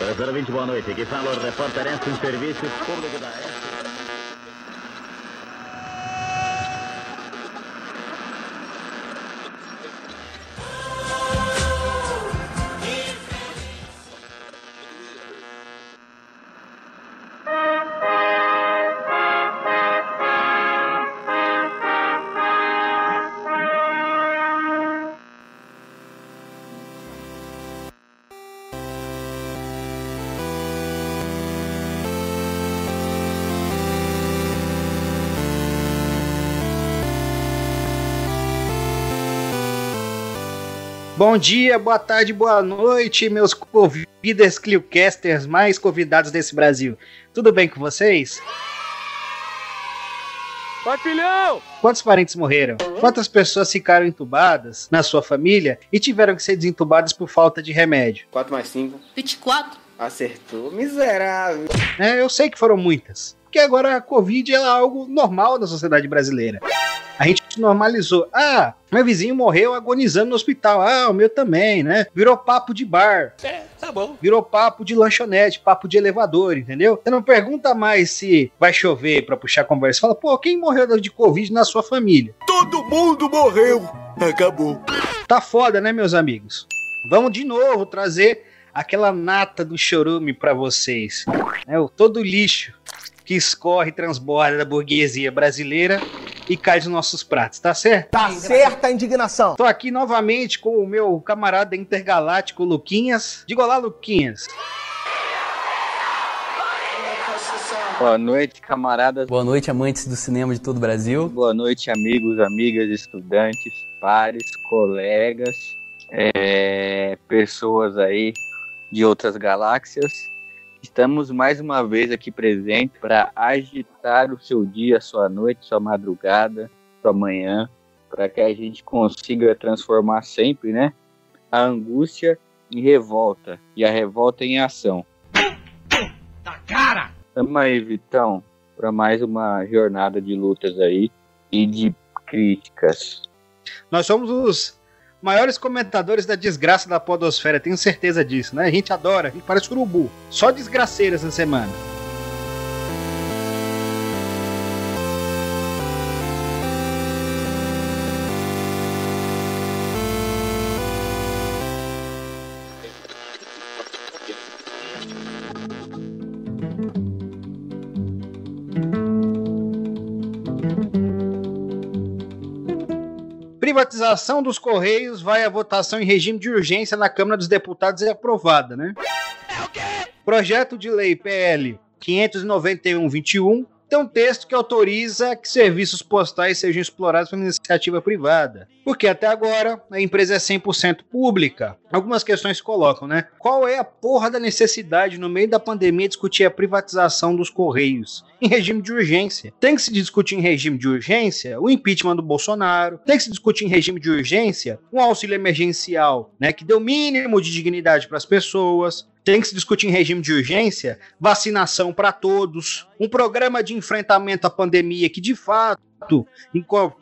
020, boa noite. Aqui fala o repórter em serviço público da Bom dia, boa tarde, boa noite, meus convidas Cliocasters mais convidados desse Brasil. Tudo bem com vocês? Vai, filhão! Quantos parentes morreram? Quantas pessoas ficaram entubadas na sua família e tiveram que ser desentubadas por falta de remédio? 4 mais 5. 24. Acertou, miserável. É, eu sei que foram muitas. Porque agora a Covid é algo normal na sociedade brasileira. A gente normalizou. Ah, meu vizinho morreu agonizando no hospital. Ah, o meu também, né? Virou papo de bar. É, tá bom. Virou papo de lanchonete, papo de elevador, entendeu? Você não pergunta mais se vai chover pra puxar conversa. Fala, pô, quem morreu de Covid na sua família? Todo mundo morreu. Acabou. Tá foda, né, meus amigos? Vamos de novo trazer aquela nata do chorume pra vocês. É o todo lixo que escorre e transborda da burguesia brasileira e cai dos nossos pratos, tá certo? Tá certa a indignação. Tô aqui novamente com o meu camarada intergaláctico Luquinhas. Diga olá, Luquinhas. Boa noite, camaradas. Boa noite, amantes do cinema de todo o Brasil. Boa noite, amigos, amigas, estudantes, pares, colegas, é, pessoas aí de outras galáxias. Estamos mais uma vez aqui presentes para agitar o seu dia, sua noite, sua madrugada, sua manhã, para que a gente consiga transformar sempre, né, a angústia em revolta e a revolta em ação. Tá cara! Tamo aí, Vitão, para mais uma jornada de lutas aí e de críticas. Nós somos os maiores comentadores da desgraça da podosfera, tenho certeza disso, né? A gente adora, a gente parece urubu. Só desgraceira essa semana. Privatização dos Correios vai à votação em regime de urgência na Câmara dos Deputados e é aprovada, né? Projeto de lei PL 591-21 tem um texto que autoriza que serviços postais sejam explorados pela iniciativa privada. Porque até agora a empresa é 100% pública. Algumas questões se colocam, né? Qual é a porra da necessidade no meio da pandemia discutir a privatização dos Correios? Em regime de urgência. Tem que se discutir em regime de urgência o impeachment do Bolsonaro. Tem que se discutir em regime de urgência um auxílio emergencial, né? Que o mínimo de dignidade para as pessoas tem que se discutir em regime de urgência vacinação para todos, um programa de enfrentamento à pandemia que de fato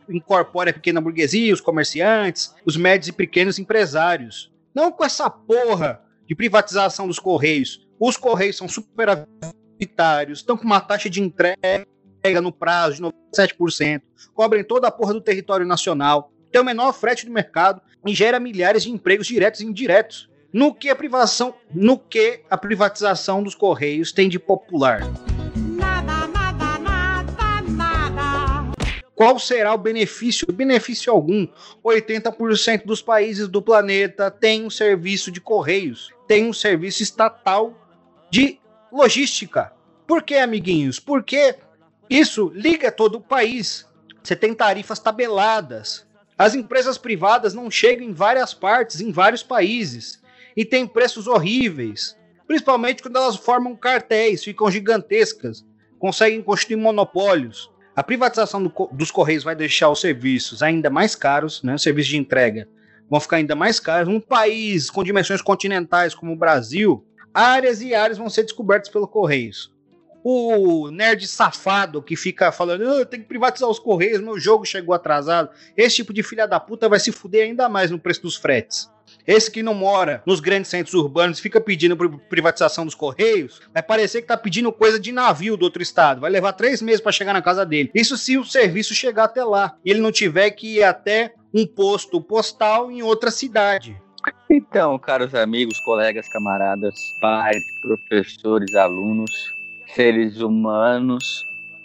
incorpore a pequena burguesia, os comerciantes, os médios e pequenos empresários. Não com essa porra de privatização dos Correios. Os Correios são superavitários, estão com uma taxa de entrega no prazo de 97%, cobrem toda a porra do território nacional, tem o menor frete do mercado e gera milhares de empregos diretos e indiretos. No que a privação, no que a privatização dos correios tem de popular? Nada, nada, nada, nada. Qual será o benefício? Benefício algum. 80% dos países do planeta têm um serviço de correios, tem um serviço estatal de logística. Por que, amiguinhos? Porque isso liga todo o país. Você tem tarifas tabeladas. As empresas privadas não chegam em várias partes, em vários países e tem preços horríveis. Principalmente quando elas formam cartéis, ficam gigantescas, conseguem constituir monopólios. A privatização do, dos Correios vai deixar os serviços ainda mais caros, né? Os serviços de entrega vão ficar ainda mais caros. Um país com dimensões continentais como o Brasil, áreas e áreas vão ser descobertas pelo Correios. O nerd safado que fica falando, ah, tem que privatizar os Correios, meu jogo chegou atrasado. Esse tipo de filha da puta vai se fuder ainda mais no preço dos fretes. Esse que não mora nos grandes centros urbanos fica pedindo pri- privatização dos Correios, vai parecer que tá pedindo coisa de navio do outro estado. Vai levar três meses para chegar na casa dele. Isso se o serviço chegar até lá e ele não tiver que ir até um posto postal em outra cidade. Então, caros amigos, colegas, camaradas, pais, professores, alunos, seres humanos,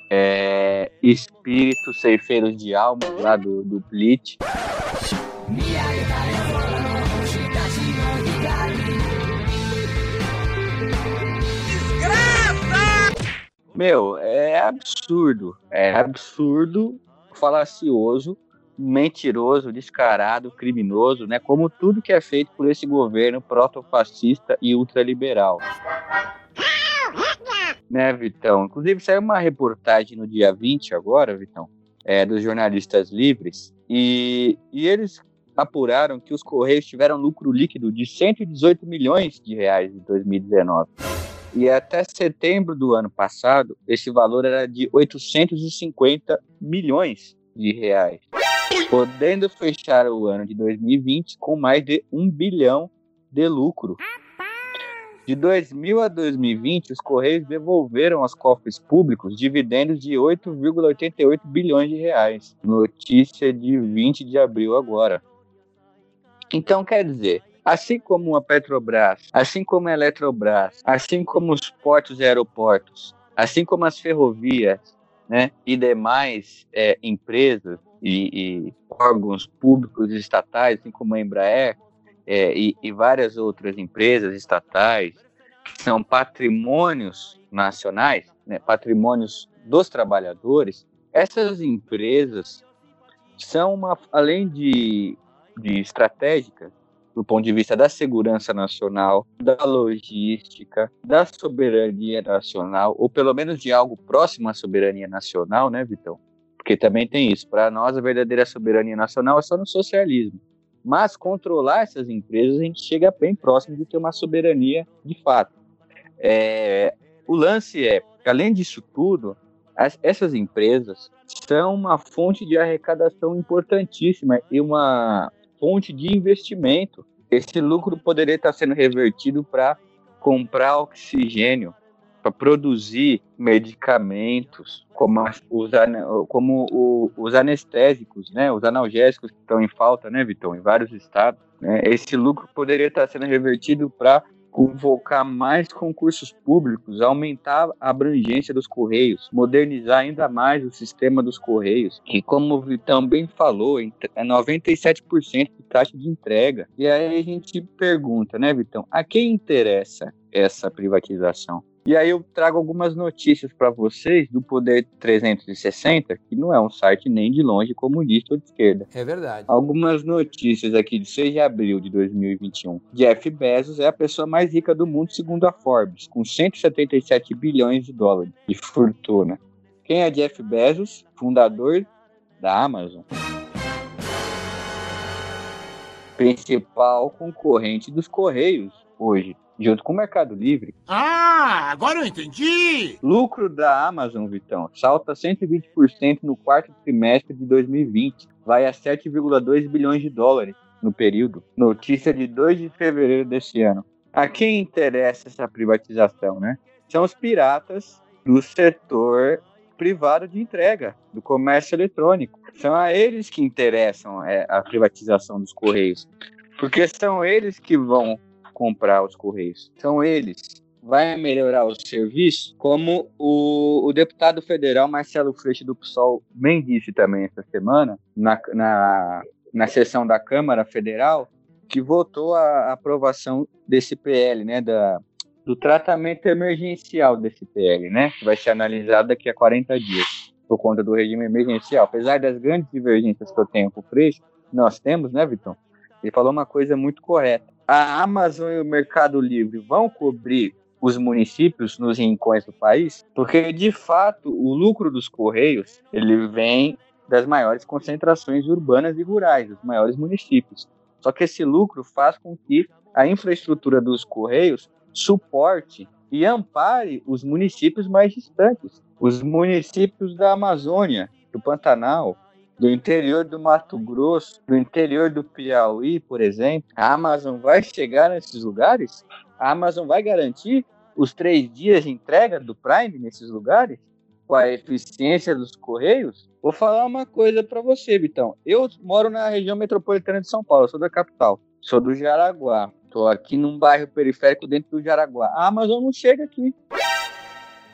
é, espíritos ceifeiros de almas lá do, do Blitz. Meu, é absurdo. É absurdo, falacioso, mentiroso, descarado, criminoso, né? Como tudo que é feito por esse governo protofascista e ultraliberal. Né, Vitão? Inclusive, saiu uma reportagem no dia 20 agora, Vitão, é, dos jornalistas livres, e, e eles apuraram que os Correios tiveram lucro líquido de 118 milhões de reais em 2019. E até setembro do ano passado, esse valor era de 850 milhões de reais, podendo fechar o ano de 2020 com mais de um bilhão de lucro. De 2000 a 2020, os Correios devolveram aos cofres públicos dividendos de 8,88 bilhões de reais. Notícia de 20 de abril agora. Então, quer dizer, assim como a Petrobras, assim como a Eletrobras, assim como os portos e aeroportos, assim como as ferrovias, né, e demais é, empresas e, e, órgãos públicos estatais, assim como a Embraer é, e, e várias outras empresas estatais, que são patrimônios nacionais, né, patrimônios dos trabalhadores, essas empresas são uma, além de, de estratégicas, do ponto de vista da segurança nacional, da logística, da soberania nacional, ou pelo menos de algo próximo à soberania nacional, né, Vitão? Porque também tem isso. Para nós, a verdadeira soberania nacional é só no socialismo. Mas controlar essas empresas, a gente chega bem próximo de ter uma soberania de fato. É, o lance é, além disso tudo, as, essas empresas são uma fonte de arrecadação importantíssima e uma fonte de investimento. Esse lucro poderia estar sendo revertido para comprar oxigênio, para produzir medicamentos, como, os, como o, os anestésicos, né, os analgésicos que estão em falta, né, Vitão, em vários estados. Né, esse lucro poderia estar sendo revertido para convocar mais concursos públicos, aumentar a abrangência dos Correios, modernizar ainda mais o sistema dos Correios, que, como o Vitão bem falou, é 97% de taxa de entrega. E aí a gente pergunta, né, Vitão, a quem interessa essa privatização? E aí eu trago algumas notícias para vocês do Poder 360, que não é um site nem de longe comunista ou de esquerda. É verdade. Algumas notícias aqui de 6 de abril de 2021. Jeff Bezos é a pessoa mais rica do mundo segundo a Forbes, com 177 bilhões de dólares de fortuna. Quem é Jeff Bezos? Fundador da Amazon. Principal concorrente dos Correios hoje junto com o Mercado Livre. Ah, agora eu entendi! Lucro da Amazon, Vitão, salta 120% no quarto trimestre de 2020, vai a 7,2 bilhões de dólares no período. Notícia de 2 de fevereiro desse ano. A quem interessa essa privatização, né? São os piratas do setor privado de entrega, do comércio eletrônico. São a eles que interessam é, a privatização dos Correios, porque são eles que vão comprar os Correios. São eles. Vai melhorar o serviço, como o, o deputado federal Marcelo Freixo do PSOL bem disse também essa semana, na, na, na sessão da Câmara Federal, que votou a aprovação desse PL, né, da, do tratamento emergencial desse PL, né, que vai ser analisado daqui a 40 dias, por conta do regime emergencial. Apesar das grandes divergências que eu tenho com o Freixo, nós temos, né, Vitão? Ele falou uma coisa muito correta a Amazon e o Mercado Livre vão cobrir os municípios nos rincões do país? Porque, de fato, o lucro dos Correios ele vem das maiores concentrações urbanas e rurais, dos maiores municípios. Só que esse lucro faz com que a infraestrutura dos Correios suporte e ampare os municípios mais distantes, os municípios da Amazônia, do Pantanal, do interior do Mato Grosso, do interior do Piauí, por exemplo, a Amazon vai chegar nesses lugares? A Amazon vai garantir os três dias de entrega do Prime nesses lugares? Com a eficiência dos Correios? Vou falar uma coisa para você, Vitão. Eu moro na região metropolitana de São Paulo, sou da capital, sou do Jaraguá. Estou aqui num bairro periférico dentro do Jaraguá. A Amazon não chega aqui.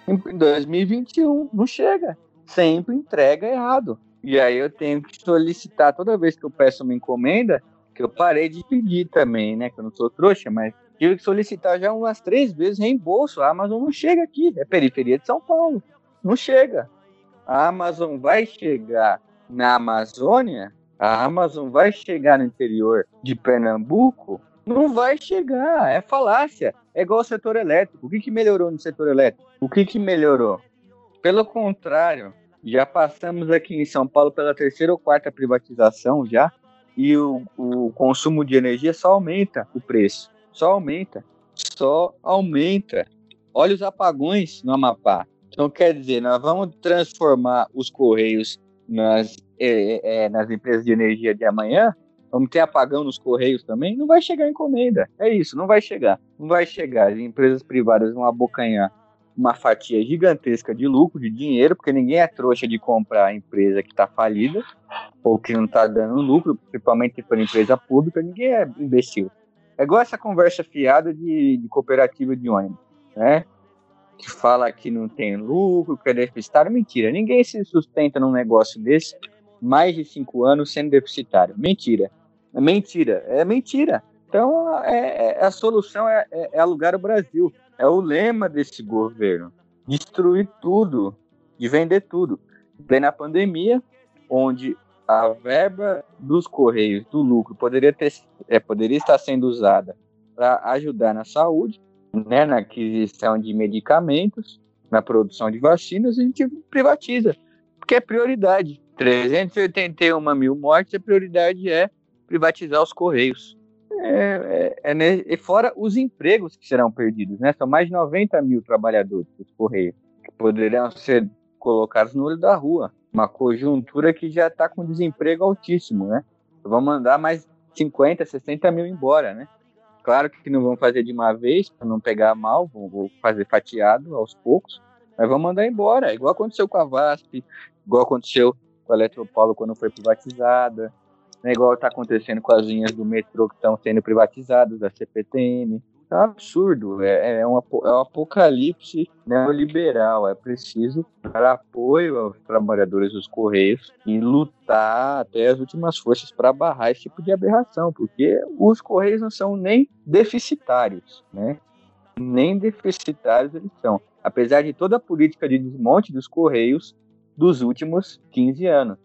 Em 2021, não chega. Sempre entrega errado. E aí eu tenho que solicitar toda vez que eu peço uma encomenda, que eu parei de pedir também, né? Que eu não sou trouxa, mas tive que solicitar já umas três vezes reembolso. A Amazon não chega aqui, é periferia de São Paulo. Não chega. A Amazon vai chegar na Amazônia, a Amazon vai chegar no interior de Pernambuco, não vai chegar, é falácia. É igual o setor elétrico. O que, que melhorou no setor elétrico? O que, que melhorou? Pelo contrário, já passamos aqui em São Paulo pela terceira ou quarta privatização já, e o, o consumo de energia só aumenta o preço. Só aumenta. Só aumenta. Olha os apagões no Amapá. Então, quer dizer, nós vamos transformar os Correios nas, é, é, nas empresas de energia de amanhã? Vamos ter apagão nos Correios também? Não vai chegar encomenda. É isso, não vai chegar. Não vai chegar. As empresas privadas vão abocanhar uma fatia gigantesca de lucro, de dinheiro, porque ninguém é trouxa de comprar a empresa que está falida ou que não está dando lucro, principalmente se for empresa pública, ninguém é imbecil. É igual essa conversa fiada de, de cooperativa de ônibus, né? Que fala que não tem lucro, que é deficitário. Mentira, ninguém se sustenta num negócio desse mais de cinco anos sendo deficitário. Mentira. É mentira, é mentira. Então, é, é a solução é, é, é alugar o Brasil é o lema desse governo. Destruir tudo, de vender tudo. Daí na pandemia, onde a verba dos Correios, do lucro, poderia, ter, é, poderia estar sendo usada para ajudar na saúde, né, na aquisição de medicamentos, na produção de vacinas, a gente privatiza, porque é prioridade. 381 mil mortes, a prioridade é privatizar os Correios. É, é, é, e fora os empregos que serão perdidos, né? São mais de 90 mil trabalhadores dos Correios que poderão ser colocados no olho da rua. Uma conjuntura que já está com desemprego altíssimo, né? Vão mandar mais 50, 60 mil embora, né? Claro que não vão fazer de uma vez, para não pegar mal, vão fazer fatiado aos poucos, mas vão mandar embora, igual aconteceu com a VASP, igual aconteceu com a Eletropaulo quando foi privatizada, né, igual está acontecendo com as linhas do metrô que estão sendo privatizadas, da CPTM. Um absurdo, é, é, um, é um apocalipse neoliberal. É preciso dar apoio aos trabalhadores dos Correios e lutar até as últimas forças para barrar esse tipo de aberração, porque os Correios não são nem deficitários, né? Nem deficitários eles são. Apesar de toda a política de desmonte dos Correios dos últimos 15 anos.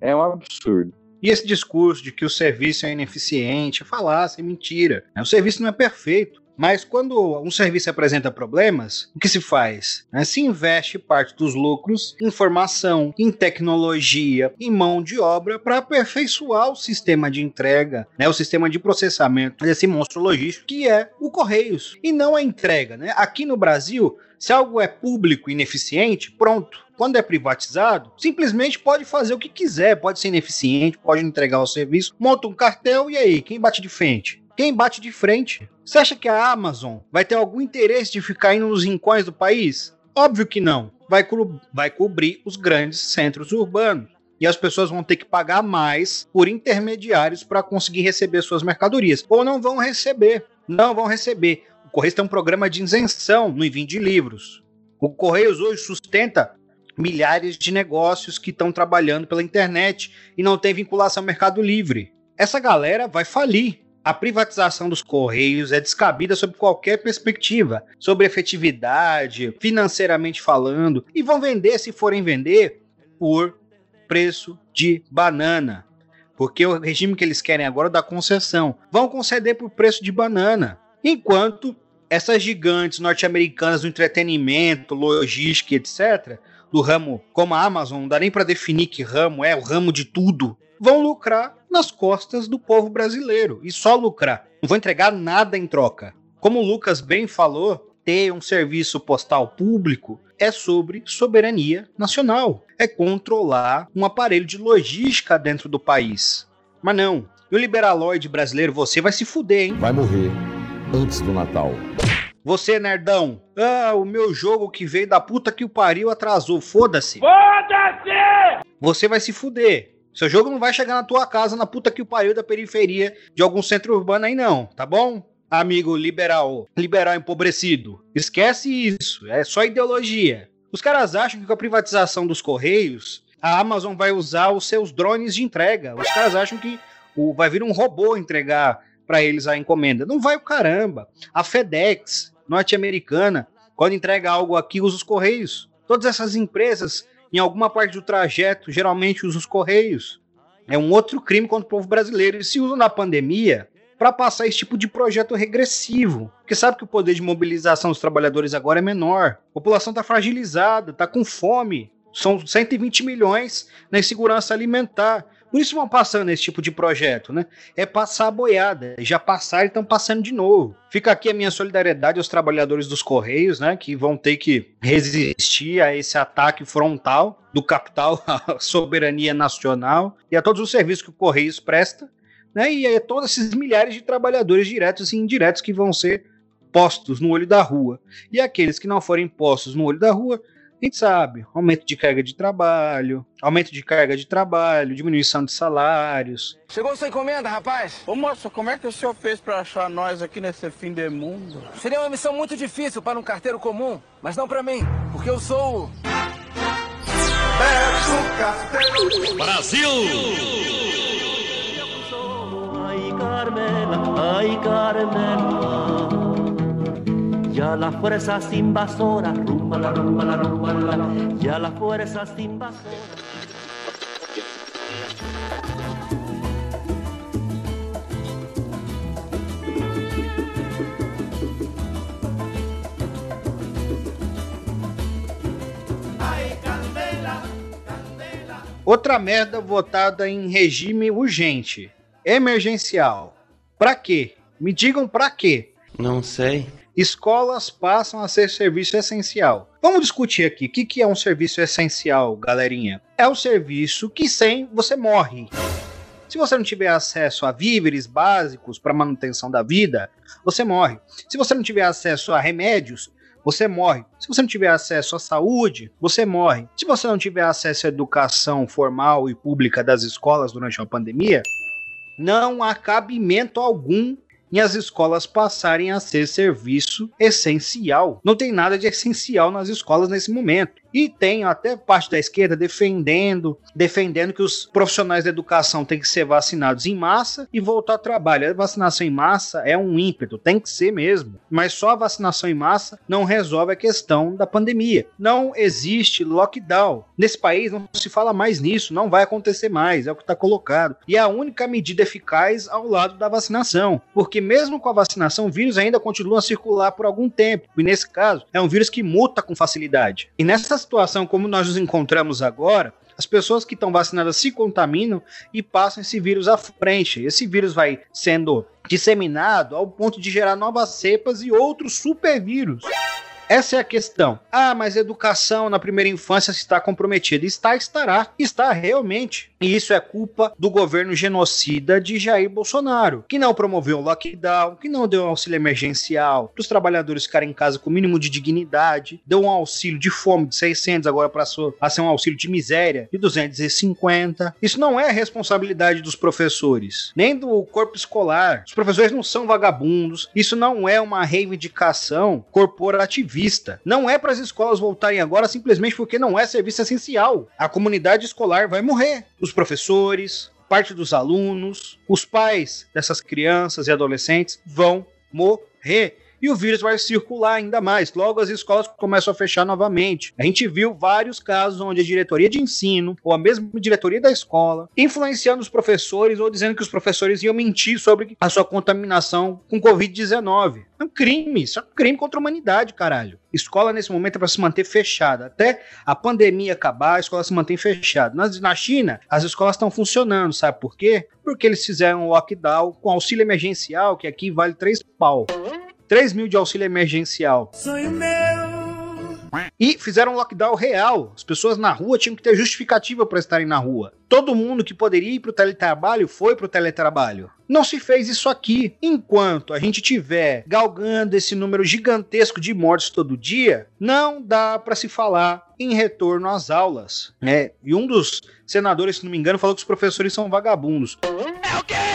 É um absurdo. E esse discurso de que o serviço é ineficiente, é falácia, é mentira. O serviço não é perfeito. Mas quando um serviço apresenta problemas, o que se faz? Se investe parte dos lucros em formação, em tecnologia, em mão de obra para aperfeiçoar o sistema de entrega, né, o sistema de processamento desse monstro logístico que é o Correios e não a entrega. Né? Aqui no Brasil, se algo é público ineficiente, pronto. Quando é privatizado, simplesmente pode fazer o que quiser, pode ser ineficiente, pode entregar o serviço, monta um cartel e aí, quem bate de frente? Quem bate de frente? Você acha que a Amazon vai ter algum interesse de ficar indo nos rincões do país? Óbvio que não. Vai, co vai cobrir os grandes centros urbanos. E as pessoas vão ter que pagar mais por intermediários para conseguir receber suas mercadorias. Ou não vão receber. Não vão receber. Correios tem um programa de isenção no envio de livros. O Correios hoje sustenta milhares de negócios que estão trabalhando pela internet e não tem vinculação ao Mercado Livre. Essa galera vai falir. A privatização dos Correios é descabida sob qualquer perspectiva, sobre efetividade, financeiramente falando, e vão vender, se forem vender, por preço de banana. Porque o regime que eles querem agora é da concessão. Vão conceder por preço de banana. Enquanto essas gigantes norte-americanas do entretenimento, logística, etc., do ramo como a Amazon, não dá nem para definir que ramo é, o ramo de tudo, vão lucrar nas costas do povo brasileiro e só lucrar. Não vão entregar nada em troca. Como o Lucas bem falou, ter um serviço postal público é sobre soberania nacional. É controlar um aparelho de logística dentro do país. Mas não. E o liberaloide brasileiro, você vai se fuder, hein? Vai morrer antes do Natal. Você, nerdão. Ah, o meu jogo que veio da puta que o pariu atrasou. Foda-se. Foda-se! Você vai se fuder. Seu jogo não vai chegar na tua casa na puta que o pariu da periferia de algum centro urbano aí não, tá bom? Amigo liberal, liberal empobrecido. Esquece isso, é só ideologia. Os caras acham que com a privatização dos correios, a Amazon vai usar os seus drones de entrega. Os caras acham que o, vai vir um robô entregar para eles a encomenda. Não vai o caramba. A FedEx, norte-americana, quando entrega algo aqui, usa os correios. Todas essas empresas, em alguma parte do trajeto, geralmente usam os correios. É um outro crime contra o povo brasileiro. Eles se usam na pandemia para passar esse tipo de projeto regressivo. Porque sabe que o poder de mobilização dos trabalhadores agora é menor. A população está fragilizada, está com fome. São 120 milhões na insegurança alimentar. Por isso vão passando esse tipo de projeto, né? É passar a boiada. Já passaram e estão passando de novo. Fica aqui a minha solidariedade aos trabalhadores dos Correios, né? Que vão ter que resistir a esse ataque frontal do capital à soberania nacional e a todos os serviços que o Correios presta, né? E a todos esses milhares de trabalhadores diretos e indiretos que vão ser postos no olho da rua. E aqueles que não forem postos no olho da rua a gente sabe, aumento de carga de trabalho, aumento de carga de trabalho, diminuição de salários. Chegou sua encomenda, rapaz? Ô moço, como é que o senhor fez pra achar nós aqui nesse fim de mundo? Seria uma missão muito difícil para um carteiro comum, mas não para mim, porque eu sou o... Brasil! Ay, Carmela, ay, Carmela. Outra merda votada em regime urgente, emergencial. Pra quê? Me digam pra quê? Não sei. Escolas passam a ser serviço essencial. Vamos discutir aqui. O que, que é um serviço essencial, galerinha? É o serviço que sem você morre. Se você não tiver acesso a víveres básicos para manutenção da vida, você morre. Se você não tiver acesso a remédios, você morre. Se você não tiver acesso à saúde, você morre. Se você não tiver acesso à educação formal e pública das escolas durante a pandemia, não há cabimento algum em as escolas passarem a ser serviço essencial. Não tem nada de essencial nas escolas nesse momento. E tem até parte da esquerda defendendo, defendendo que os profissionais da educação têm que ser vacinados em massa e voltar ao trabalho. A vacinação em massa é um ímpeto, tem que ser mesmo. Mas só a vacinação em massa não resolve a questão da pandemia. Não existe lockdown. Nesse país não se fala mais nisso, não vai acontecer mais, é o que está colocado. E é a única medida eficaz ao lado da vacinação. Porque mesmo com a vacinação, o vírus ainda continua a circular por algum tempo. E nesse caso, é um vírus que muta com facilidade. E nessa situação como nós nos encontramos agora, as pessoas que estão vacinadas se contaminam e passam esse vírus à frente. Esse vírus vai sendo disseminado ao ponto de gerar novas cepas e outros supervírus. Essa é a questão. Ah, mas a educação na primeira infância está comprometida. Está, estará. Está realmente. E isso é culpa do governo genocida de Jair Bolsonaro, que não promoveu o lockdown, que não deu um auxílio emergencial para os trabalhadores ficarem em casa com o mínimo de dignidade, deu um auxílio de fome de 600, agora passou a ser um auxílio de miséria de 250. Isso não é responsabilidade dos professores, nem do corpo escolar. Os professores não são vagabundos. Isso não é uma reivindicação corporativista. Não é para as escolas voltarem agora simplesmente porque não é serviço essencial. A comunidade escolar vai morrer. Os professores, parte dos alunos, os pais dessas crianças e adolescentes vão morrer e o vírus vai circular ainda mais. Logo as escolas começam a fechar novamente. A gente viu vários casos onde a diretoria de ensino ou a mesma diretoria da escola influenciando os professores ou dizendo que os professores iam mentir sobre a sua contaminação com Covid-19. É um crime, isso é um crime contra a humanidade, caralho. Escola nesse momento é para se manter fechada. Até a pandemia acabar, a escola se mantém fechada. Na, na China, as escolas estão funcionando, sabe por quê? Porque eles fizeram um lockdown com auxílio emergencial, que aqui vale três pau. 3 mil de auxílio emergencial. Sonho meu, E fizeram um lockdown real. As pessoas na rua tinham que ter justificativa para estarem na rua. Todo mundo que poderia ir para o teletrabalho foi para o teletrabalho. Não se fez isso aqui. Enquanto a gente tiver galgando esse número gigantesco de mortes todo dia, não dá para se falar em retorno às aulas. né? e um dos senadores, se não me engano, falou que os professores são vagabundos.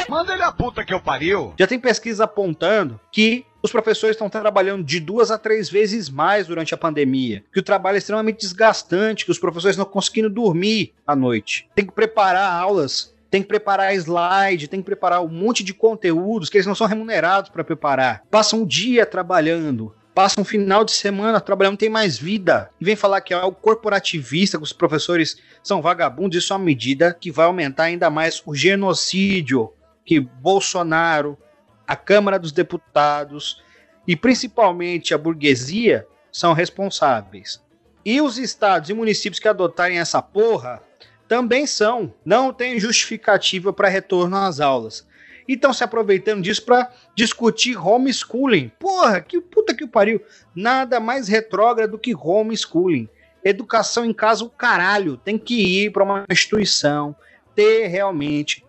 Manda ele a puta que eu pariu. Já tem pesquisa apontando que os professores estão trabalhando de duas a três vezes mais durante a pandemia, que o trabalho é extremamente desgastante, que os professores não estão conseguindo dormir à noite. Tem que preparar aulas, tem que preparar slide, tem que preparar um monte de conteúdos que eles não são remunerados para preparar. Passam um dia trabalhando, passa um final de semana trabalhando, tem mais vida. E vem falar que é algo corporativista, que os professores são vagabundos, isso é uma medida que vai aumentar ainda mais o genocídio que Bolsonaro, a Câmara dos Deputados e principalmente a burguesia são responsáveis. E os estados e municípios que adotarem essa porra também são. Não tem justificativa para retorno às aulas. Estão se aproveitando disso para discutir homeschooling. Porra, que puta que pariu. Nada mais retrógrado que homeschooling. Educação em casa, o caralho. Tem que ir para uma instituição, ter realmente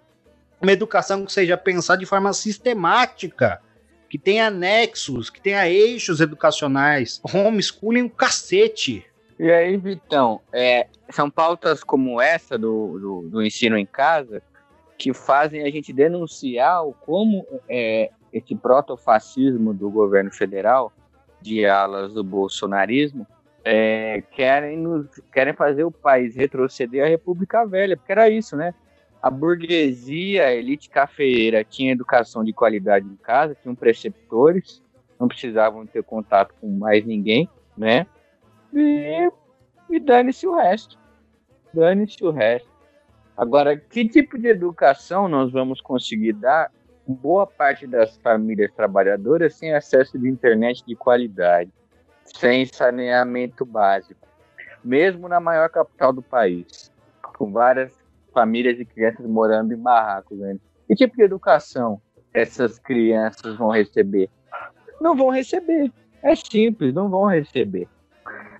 uma educação que seja pensada de forma sistemática, que tenha anexos, que tenha eixos educacionais. Homeschooling, um cacete. E aí, Vitão, é, são pautas como essa do, do, do, ensino em casa que fazem a gente denunciar como é, esse protofascismo do governo federal, de alas do bolsonarismo, é, querem, nos, querem fazer o país retroceder à República Velha, porque era isso, né? a burguesia, a elite cafeeira tinha educação de qualidade em casa, tinham preceptores, não precisavam ter contato com mais ninguém, né? E, e dane-se o resto. Dane-se o resto. Agora, que tipo de educação nós vamos conseguir dar boa parte das famílias trabalhadoras sem acesso de internet de qualidade, sem saneamento básico, mesmo na maior capital do país, com várias famílias e crianças morando em barracos. Né? Que tipo de educação essas crianças vão receber? Não vão receber. É simples, não vão receber.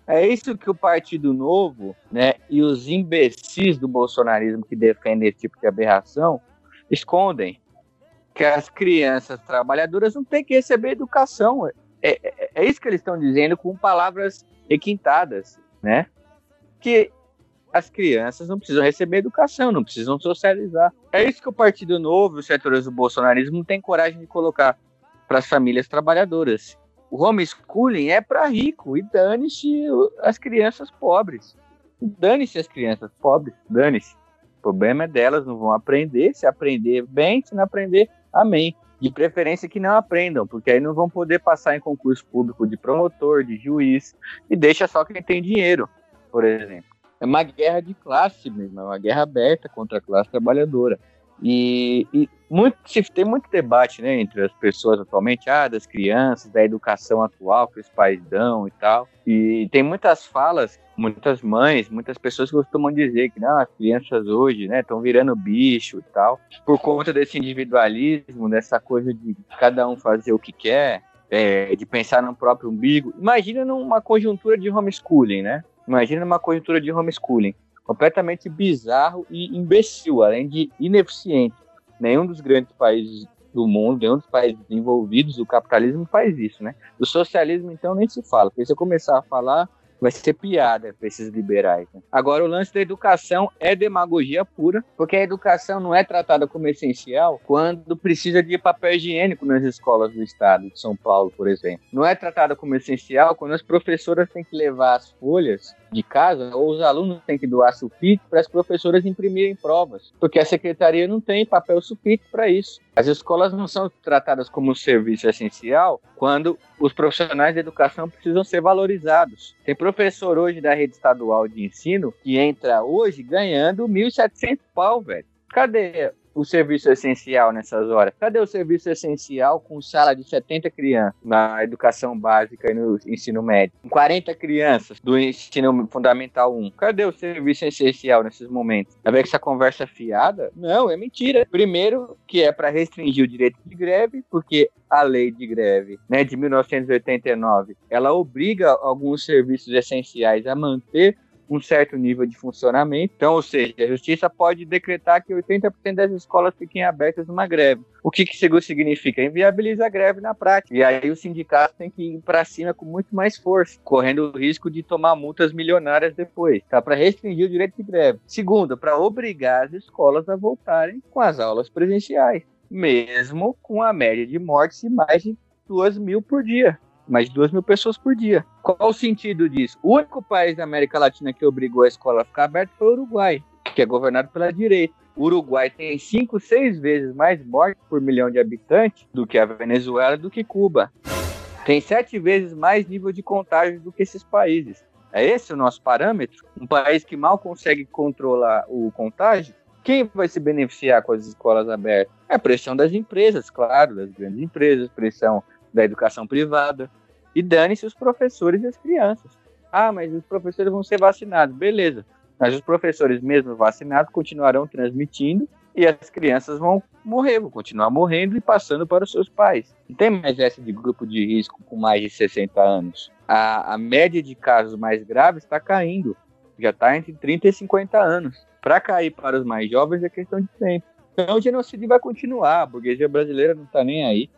É isso que o Partido Novo né, e os imbecis do bolsonarismo que defendem esse tipo de aberração escondem. Que as crianças trabalhadoras não têm que receber educação. É, é, é isso que eles estão dizendo com palavras requintadas, né? Que as crianças não precisam receber educação, não precisam socializar. É isso que o Partido Novo e os setores do bolsonarismo não têm coragem de colocar para as famílias trabalhadoras. O homeschooling é para rico e dane-se as crianças pobres. Dane-se as crianças pobres, dane-se. O problema é delas, não vão aprender. Se aprender bem, se não aprender, amém. De preferência que não aprendam, porque aí não vão poder passar em concurso público de promotor, de juiz, e deixa só quem tem dinheiro, por exemplo. É uma guerra de classe mesmo, é uma guerra aberta contra a classe trabalhadora. E, e muito, tem muito debate né, entre as pessoas atualmente, ah, das crianças, da educação atual que os pais dão e tal. E tem muitas falas, muitas mães, muitas pessoas costumam dizer que não, as crianças hoje estão né, virando bicho e tal, por conta desse individualismo, dessa coisa de cada um fazer o que quer, é, de pensar no próprio umbigo. Imagina numa conjuntura de homeschooling, né? Imagina uma conjuntura de homeschooling completamente bizarro e imbecil, além de ineficiente. Nenhum dos grandes países do mundo, nenhum dos países desenvolvidos do capitalismo faz isso, né? Do socialismo, então, nem se fala. Porque se eu começar a falar, vai ser piada para esses liberais. Né? Agora, o lance da educação é demagogia pura, porque a educação não é tratada como essencial quando precisa de papel higiênico nas escolas do estado de São Paulo, por exemplo. Não é tratada como essencial quando as professoras têm que levar as folhas de casa ou os alunos têm que doar sulfite para as professoras imprimirem provas, porque a secretaria não tem papel sulfite para isso. As escolas não são tratadas como um serviço essencial quando os profissionais de educação precisam ser valorizados. Tem professor hoje da rede estadual de ensino que entra hoje ganhando 1.700 pau, velho. Cadê o serviço essencial nessas horas? Cadê o serviço essencial com sala de 70 crianças na educação básica e no ensino médio? Com 40 crianças do ensino fundamental 1. Cadê o serviço essencial nesses momentos? Vai ver que essa conversa é fiada? Não, é mentira. Primeiro, que é para restringir o direito de greve, porque a lei de greve né, de 1989 ela obriga alguns serviços essenciais a manter um certo nível de funcionamento. Então, ou seja, a justiça pode decretar que 80% das escolas fiquem abertas numa greve. O que, que isso significa? Inviabiliza a greve na prática. E aí o sindicato tem que ir para cima com muito mais força, correndo o risco de tomar multas milionárias depois, tá? Para restringir o direito de greve. Segundo, para obrigar as escolas a voltarem com as aulas presenciais, mesmo com a média de mortes de mais de 2 mil por dia mais de 2 mil pessoas por dia. Qual o sentido disso? O único país da América Latina que obrigou a escola a ficar aberta foi o Uruguai, que é governado pela direita. O Uruguai tem 5, 6 vezes mais mortes por milhão de habitantes do que a Venezuela do que Cuba. Tem sete vezes mais nível de contágio do que esses países. É esse o nosso parâmetro? Um país que mal consegue controlar o contágio? Quem vai se beneficiar com as escolas abertas? É a pressão das empresas, claro, das grandes empresas, pressão da educação privada. E dane-se os professores e as crianças. Ah, mas os professores vão ser vacinados. Beleza. Mas os professores, mesmo vacinados, continuarão transmitindo e as crianças vão morrer, vão continuar morrendo e passando para os seus pais. Não tem mais essa de grupo de risco com mais de 60 anos. A, a média de casos mais graves está caindo. Já está entre 30 e 50 anos. Para cair para os mais jovens é questão de tempo. Então o genocídio vai continuar. A burguesia brasileira não está nem aí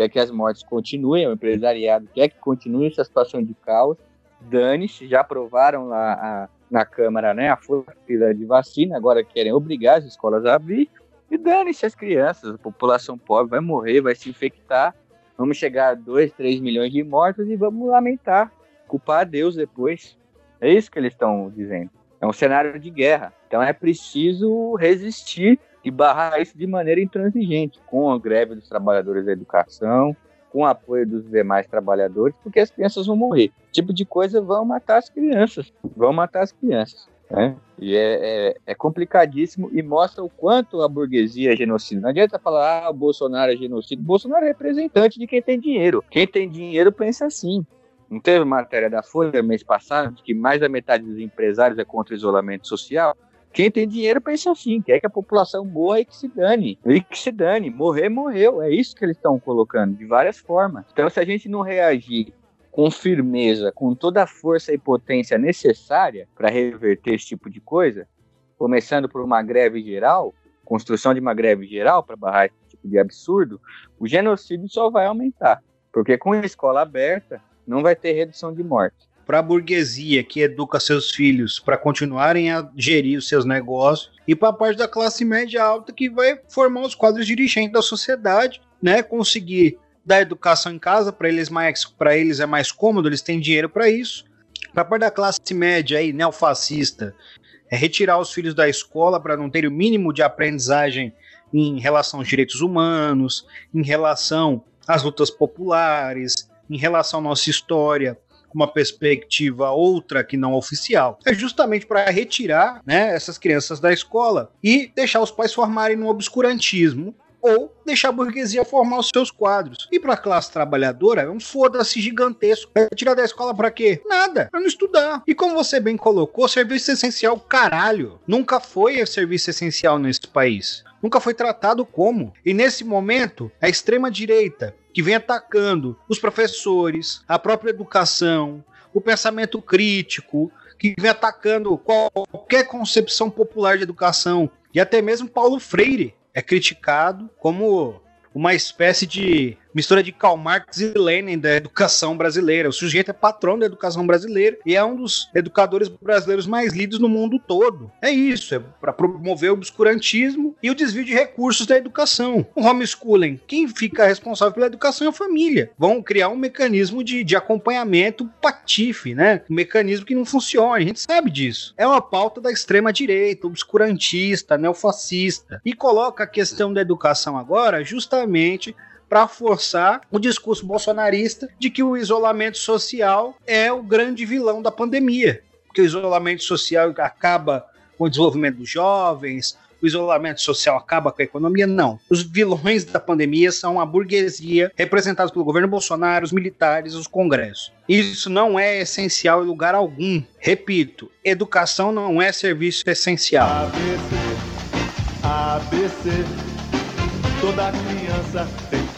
quer que as mortes continuem, o empresariado quer que continue essa situação de caos. Dane-se, já aprovaram lá a, na Câmara né, a fila de vacina, agora querem obrigar as escolas a abrir. E dane-se as crianças, a população pobre vai morrer, vai se infectar. Vamos chegar a 2, 3 milhões de mortos e vamos lamentar, culpar a Deus depois. É isso que eles estão dizendo. É um cenário de guerra. Então é preciso resistir e barrar isso de maneira intransigente, com a greve dos trabalhadores da educação, com o apoio dos demais trabalhadores, porque as crianças vão morrer. Esse tipo de coisa vão matar as crianças, vão matar as crianças. Né? E é, é, é, complicadíssimo e mostra o quanto a burguesia é genocida. Não adianta falar, ah, o Bolsonaro é genocida. O Bolsonaro é representante de quem tem dinheiro. Quem tem dinheiro pensa assim. Não teve matéria da Folha mês passado de que mais da metade dos empresários é contra o isolamento social? Quem tem dinheiro pensa assim, quer que a população morra e que se dane. E que se dane. Morrer, morreu. É isso que eles estão colocando, de várias formas. Então, se a gente não reagir com firmeza, com toda a força e potência necessária para reverter esse tipo de coisa, começando por uma greve geral, construção de uma greve geral para barrar esse tipo de absurdo, o genocídio só vai aumentar. Porque com a escola aberta, não vai ter redução de morte para a burguesia que educa seus filhos para continuarem a gerir os seus negócios e para a parte da classe média alta que vai formar os quadros dirigentes da sociedade, né? Conseguir dar educação em casa para eles mais para eles é mais cômodo, eles têm dinheiro para isso. Para a parte da classe média aí neofascista, é retirar os filhos da escola para não ter o mínimo de aprendizagem em relação aos direitos humanos, em relação às lutas populares, em relação à nossa história uma perspectiva outra que não oficial. É justamente para retirar né, essas crianças da escola e deixar os pais formarem no obscurantismo ou deixar a burguesia formar os seus quadros. E para a classe trabalhadora é um foda-se gigantesco. Vai tirar da escola para quê? Nada, para não estudar. E como você bem colocou, serviço essencial, caralho, nunca foi serviço essencial nesse país. Nunca foi tratado como. E nesse momento, a extrema direita que vem atacando os professores, a própria educação, o pensamento crítico, que vem atacando qualquer concepção popular de educação. E até mesmo Paulo Freire é criticado como uma espécie de mistura de Karl Marx e Lenin da educação brasileira. O sujeito é patrão da educação brasileira e é um dos educadores brasileiros mais lidos no mundo todo. É isso, é para promover o obscurantismo e o desvio de recursos da educação. O homeschooling, quem fica responsável pela educação é a família. Vão criar um mecanismo de, de acompanhamento patife, né? Um mecanismo que não funciona, a gente sabe disso. É uma pauta da extrema direita, obscurantista, neofascista e coloca a questão da educação agora justamente para forçar o discurso bolsonarista de que o isolamento social é o grande vilão da pandemia. Que o isolamento social acaba com o desenvolvimento dos jovens, o isolamento social acaba com a economia? Não. Os vilões da pandemia são a burguesia, representados pelo governo Bolsonaro, os militares, os congressos. Isso não é essencial em lugar algum. Repito, educação não é serviço essencial. ABC, ABC, toda criança tem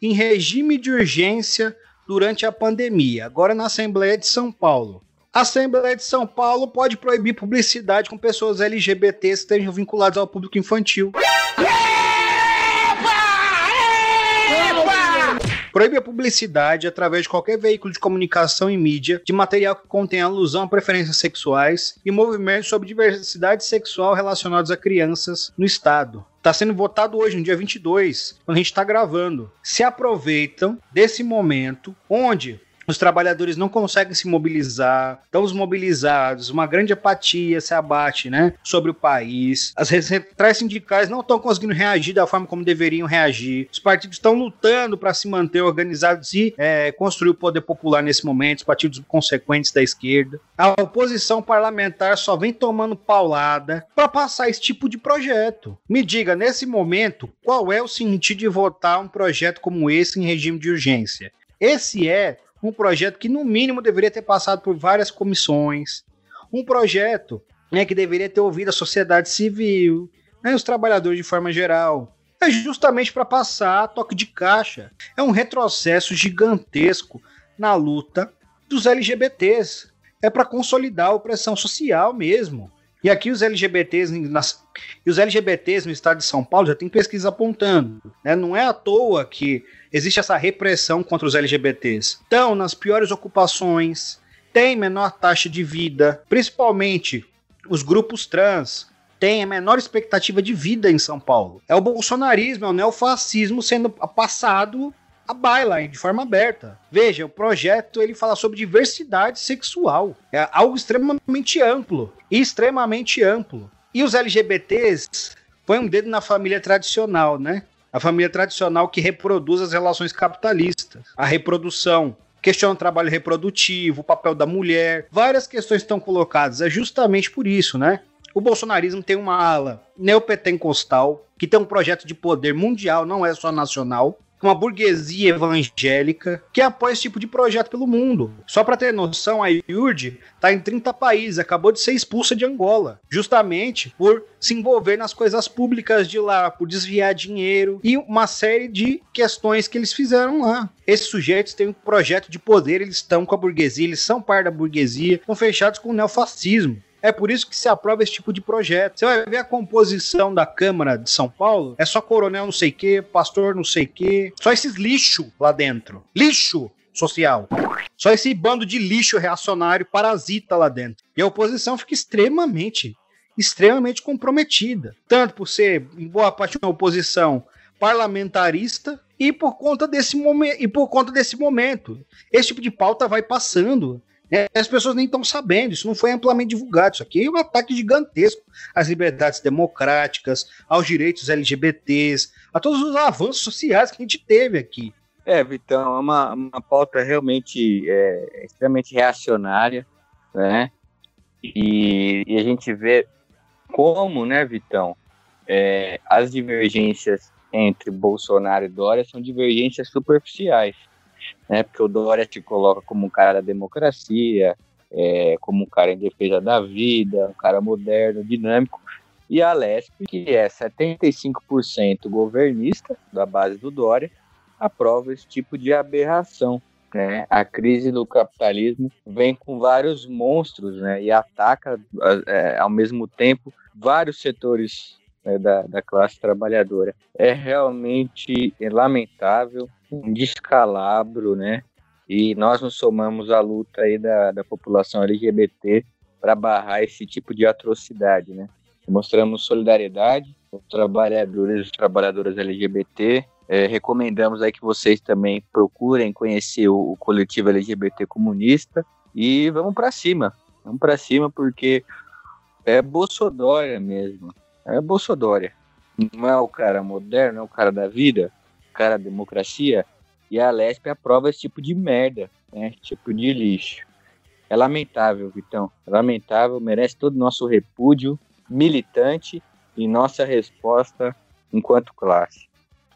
em regime de urgência durante a pandemia, agora na Assembleia de São Paulo. A Assembleia de São Paulo pode proibir publicidade com pessoas LGBTs que estejam vinculadas ao público infantil. Proíbe a publicidade através de qualquer veículo de comunicação e mídia de material que contém alusão a preferências sexuais e movimentos sobre diversidade sexual relacionados a crianças no Estado. Está sendo votado hoje, no dia 22, quando a gente está gravando. Se aproveitam desse momento onde os trabalhadores não conseguem se mobilizar, estão desmobilizados, uma grande apatia se abate né, sobre o país. As centrais sindicais não estão conseguindo reagir da forma como deveriam reagir. Os partidos estão lutando para se manter organizados e é, construir o poder popular nesse momento, os partidos consequentes da esquerda. A oposição parlamentar só vem tomando paulada para passar esse tipo de projeto. Me diga, nesse momento, qual é o sentido de votar um projeto como esse em regime de urgência? Esse é um projeto que, no mínimo, deveria ter passado por várias comissões, um projeto né, que deveria ter ouvido a sociedade civil, né, os trabalhadores de forma geral. É justamente para passar toque de caixa. É um retrocesso gigantesco na luta dos LGBTs. É para consolidar a opressão social mesmo. E aqui os LGBTs, nas, e os LGBTs no estado de São Paulo já tem pesquisa apontando. Né? Não é à toa que existe essa repressão contra os LGBTs. Estão nas piores ocupações, têm menor taxa de vida, principalmente os grupos trans têm a menor expectativa de vida em São Paulo. É o bolsonarismo, é o neofascismo sendo passado a baila de forma aberta. Veja, o projeto ele fala sobre diversidade sexual. É algo extremamente amplo, extremamente amplo. E os LGBTs põem um dedo na família tradicional, né? A família tradicional que reproduz as relações capitalistas, a reprodução, questiona o trabalho reprodutivo, o papel da mulher, várias questões estão colocadas. É justamente por isso, né? O bolsonarismo tem uma ala neopentecostal, que tem um projeto de poder mundial, não é só nacional, uma burguesia evangélica que apoia esse tipo de projeto pelo mundo. Só para ter noção, a IURD está em 30 países, acabou de ser expulsa de Angola, justamente por se envolver nas coisas públicas de lá, por desviar dinheiro e uma série de questões que eles fizeram lá. Esses sujeitos têm um projeto de poder, eles estão com a burguesia, eles são parte da burguesia, estão fechados com o neofascismo. É por isso que se aprova esse tipo de projeto. Você vai ver a composição da Câmara de São Paulo, é só coronel não sei que, pastor não sei que, só esses lixo lá dentro. Lixo social. Só esse bando de lixo reacionário parasita lá dentro. E a oposição fica extremamente, extremamente comprometida. Tanto por ser, em boa parte, uma oposição parlamentarista e por conta desse e por conta desse momento. Esse tipo de pauta vai passando. Né? As pessoas nem estão sabendo, isso não foi amplamente divulgado. Isso aqui é um ataque gigantesco às liberdades democráticas, aos direitos LGBTs, a todos os avanços sociais que a gente teve aqui. É, Vitão, é uma, uma pauta realmente é, extremamente reacionária, né? E, e, a gente vê como, né, Vitão, é, as divergências entre Bolsonaro e Dória são divergências superficiais né? Porque o Dória te coloca como um cara da democracia, é, como um cara em defesa da vida, um cara moderno, dinâmico, e a Lesp, que é 75% governista, da base do Dória, aprova esse tipo de aberração. Né? A crise do capitalismo vem com vários monstros né? e ataca, é, ao mesmo tempo, vários setores né, da, da classe trabalhadora. É realmente lamentável, um descalabro, né? E nós nos somamos à luta aí da, da população LGBT para barrar esse tipo de atrocidade, né? Mostramos solidariedade os trabalhadores e as trabalhadoras LGBT. É, recomendamos aí que vocês também procurem conhecer o, o coletivo LGBT comunista e vamos para cima. Vamos para cima porque é Bolsodória mesmo. É Bolsodória. Não é o cara moderno, é o cara da vida, cara da democracia. E a Lespe aprova esse tipo de merda, né? Esse tipo de lixo. É lamentável, Vitão. É lamentável, merece todo o nosso repúdio militante e nossa resposta enquanto classe.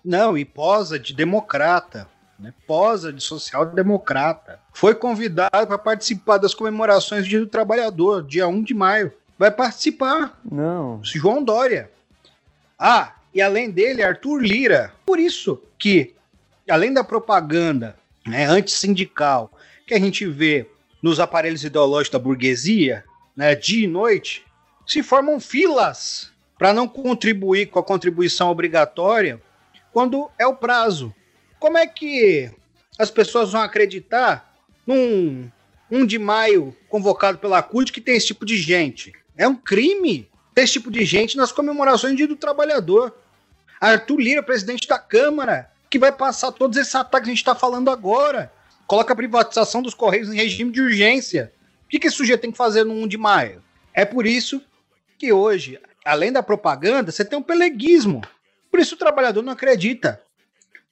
Não, e posa de democrata, né? posa de social-democrata. Foi convidado para participar das comemorações do Dia do Trabalhador, dia 1 de maio. Vai participar. Não. João Dória. Ah, e além dele, Arthur Lira. Por isso que, além da propaganda né, antissindical que a gente vê nos aparelhos ideológicos da burguesia, né, dia e noite, se formam filas para não contribuir com a contribuição obrigatória quando é o prazo. Como é que as pessoas vão acreditar num 1 de maio convocado pela CUT que tem esse tipo de gente? É um crime ter esse tipo de gente nas comemorações do Dia do Trabalhador. Arthur Lira, presidente da Câmara, que vai passar todos esses ataques que a gente está falando agora. Coloca a privatização dos Correios em regime de urgência. O que, que esse sujeito tem que fazer no 1 de maio? É por isso que hoje, além da propaganda, você tem um peleguismo. Por isso o trabalhador não acredita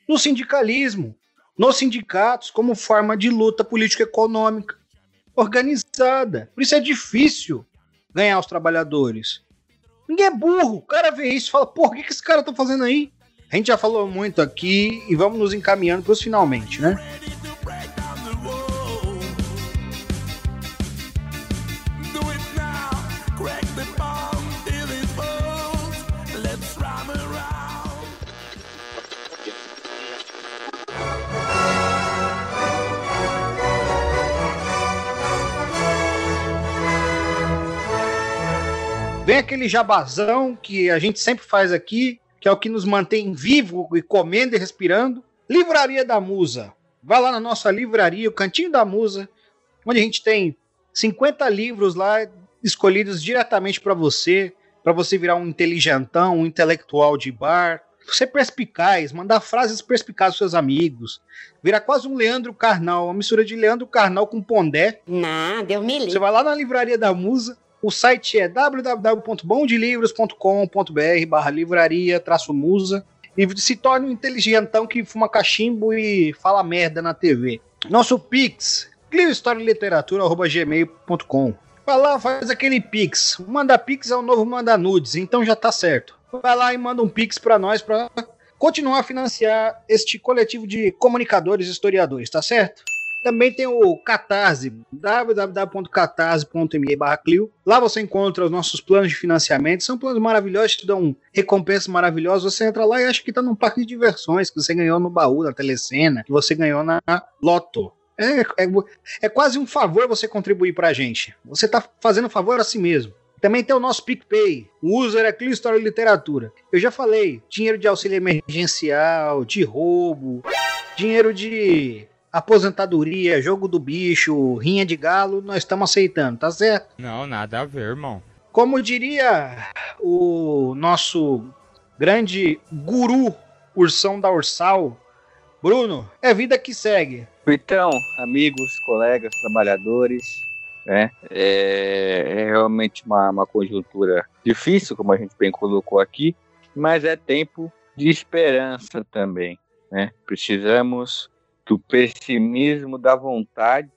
no sindicalismo, nos sindicatos como forma de luta político-econômica organizada. Por isso é difícil ganhar os trabalhadores. Ninguém é burro. O cara vê isso e fala, porra, o que, que esse cara tá fazendo aí? A gente já falou muito aqui e vamos nos encaminhando para os finalmente, né? Vem aquele jabazão que a gente sempre faz aqui, que é o que nos mantém vivo e comendo e respirando. Livraria da Musa. Vai lá na nossa livraria, o Cantinho da Musa, onde a gente tem 50 livros lá escolhidos diretamente para você, para você virar um inteligentão, um intelectual de bar, ser perspicaz, mandar frases perspicazes aos seus amigos, virar quase um Leandro Carnal, uma mistura de Leandro Carnal com Pondé. Não, Deus me livre. Você vai lá na livraria da Musa, o site é www.bondilivros.com.br barra livraria traço musa e se torne um inteligentão que fuma cachimbo e fala merda na TV. Nosso Pix, cliohistorialiteratura.gmail.com Vai lá, faz aquele Pix. Manda Pix é o novo Manda Nudes, então já tá certo. Vai lá e manda um Pix para nós para continuar a financiar este coletivo de comunicadores e historiadores, tá certo? Também tem o Catarse, www.catarse.me Clio. Lá você encontra os nossos planos de financiamento. São planos maravilhosos que dão recompensas maravilhosas. Você entra lá e acha que está num parque de diversões, que você ganhou no baú da telecena, que você ganhou na Loto. É, é, é quase um favor você contribuir para a gente. Você está fazendo favor a si mesmo. Também tem o nosso PicPay. O user é Clio História e Literatura. Eu já falei, dinheiro de auxílio emergencial, de roubo, dinheiro de aposentadoria, jogo do bicho, rinha de galo, nós estamos aceitando, tá certo? Não, nada a ver, irmão. Como diria o nosso grande guru Ursão da Ursal, Bruno, é vida que segue. Então, amigos, colegas, trabalhadores, né? É, é realmente uma, uma conjuntura difícil, como a gente bem colocou aqui, mas é tempo de esperança também, né? Precisamos do pessimismo da vontade,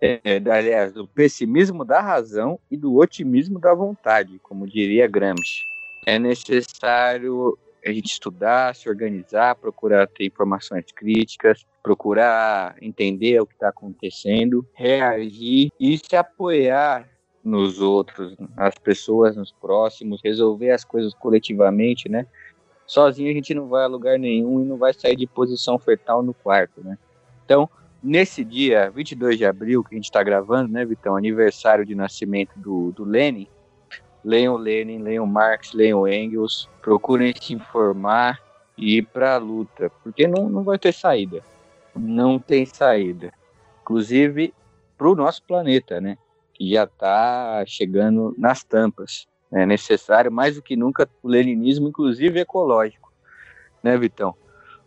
é, aliás, do pessimismo da razão e do otimismo da vontade, como diria Gramsci. É necessário a gente estudar, se organizar, procurar ter informações críticas, procurar entender o que está acontecendo, reagir e se apoiar nos outros, nas pessoas, nos próximos, resolver as coisas coletivamente, né? Sozinho a gente não vai a lugar nenhum e não vai sair de posição fetal no quarto, né? Então, nesse dia, 22 de abril, que a gente está gravando, né, Vitão? Aniversário de nascimento do, do Lenin. Leiam Lenin, leiam Marx, leiam Engels, procurem se informar e ir para a luta, porque não, não vai ter saída. Não tem saída. Inclusive para o nosso planeta, né? Que já está chegando nas tampas. É necessário, mais do que nunca, o leninismo, inclusive ecológico, né, Vitão?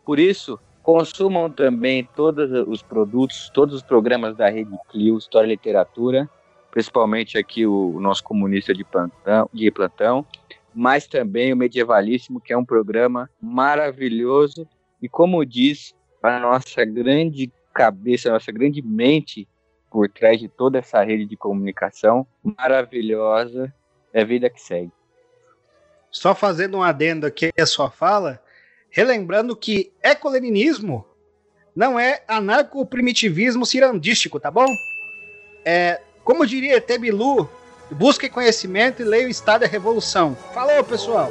Por isso, consumam também todos os produtos, todos os programas da Rede Clio, História e Literatura, principalmente aqui o, o nosso comunista de plantão, de plantão, mas também o Medievalíssimo, que é um programa maravilhoso e, como diz a nossa grande cabeça, a nossa grande mente por trás de toda essa rede de comunicação maravilhosa, é vida que segue. Só fazendo um adendo aqui à sua fala, relembrando que ecoleninismo não é anarco-primitivismo cirandístico, tá bom? É, como diria Tebilu, busque conhecimento e leia o Estado da Revolução. Falou, pessoal!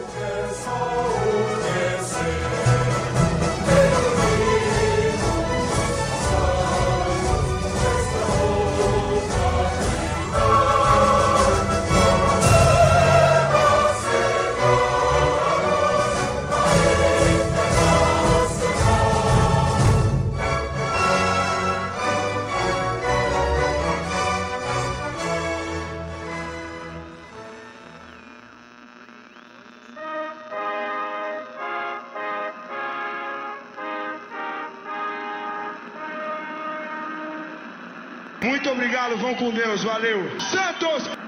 Vão com Deus, valeu. Santos!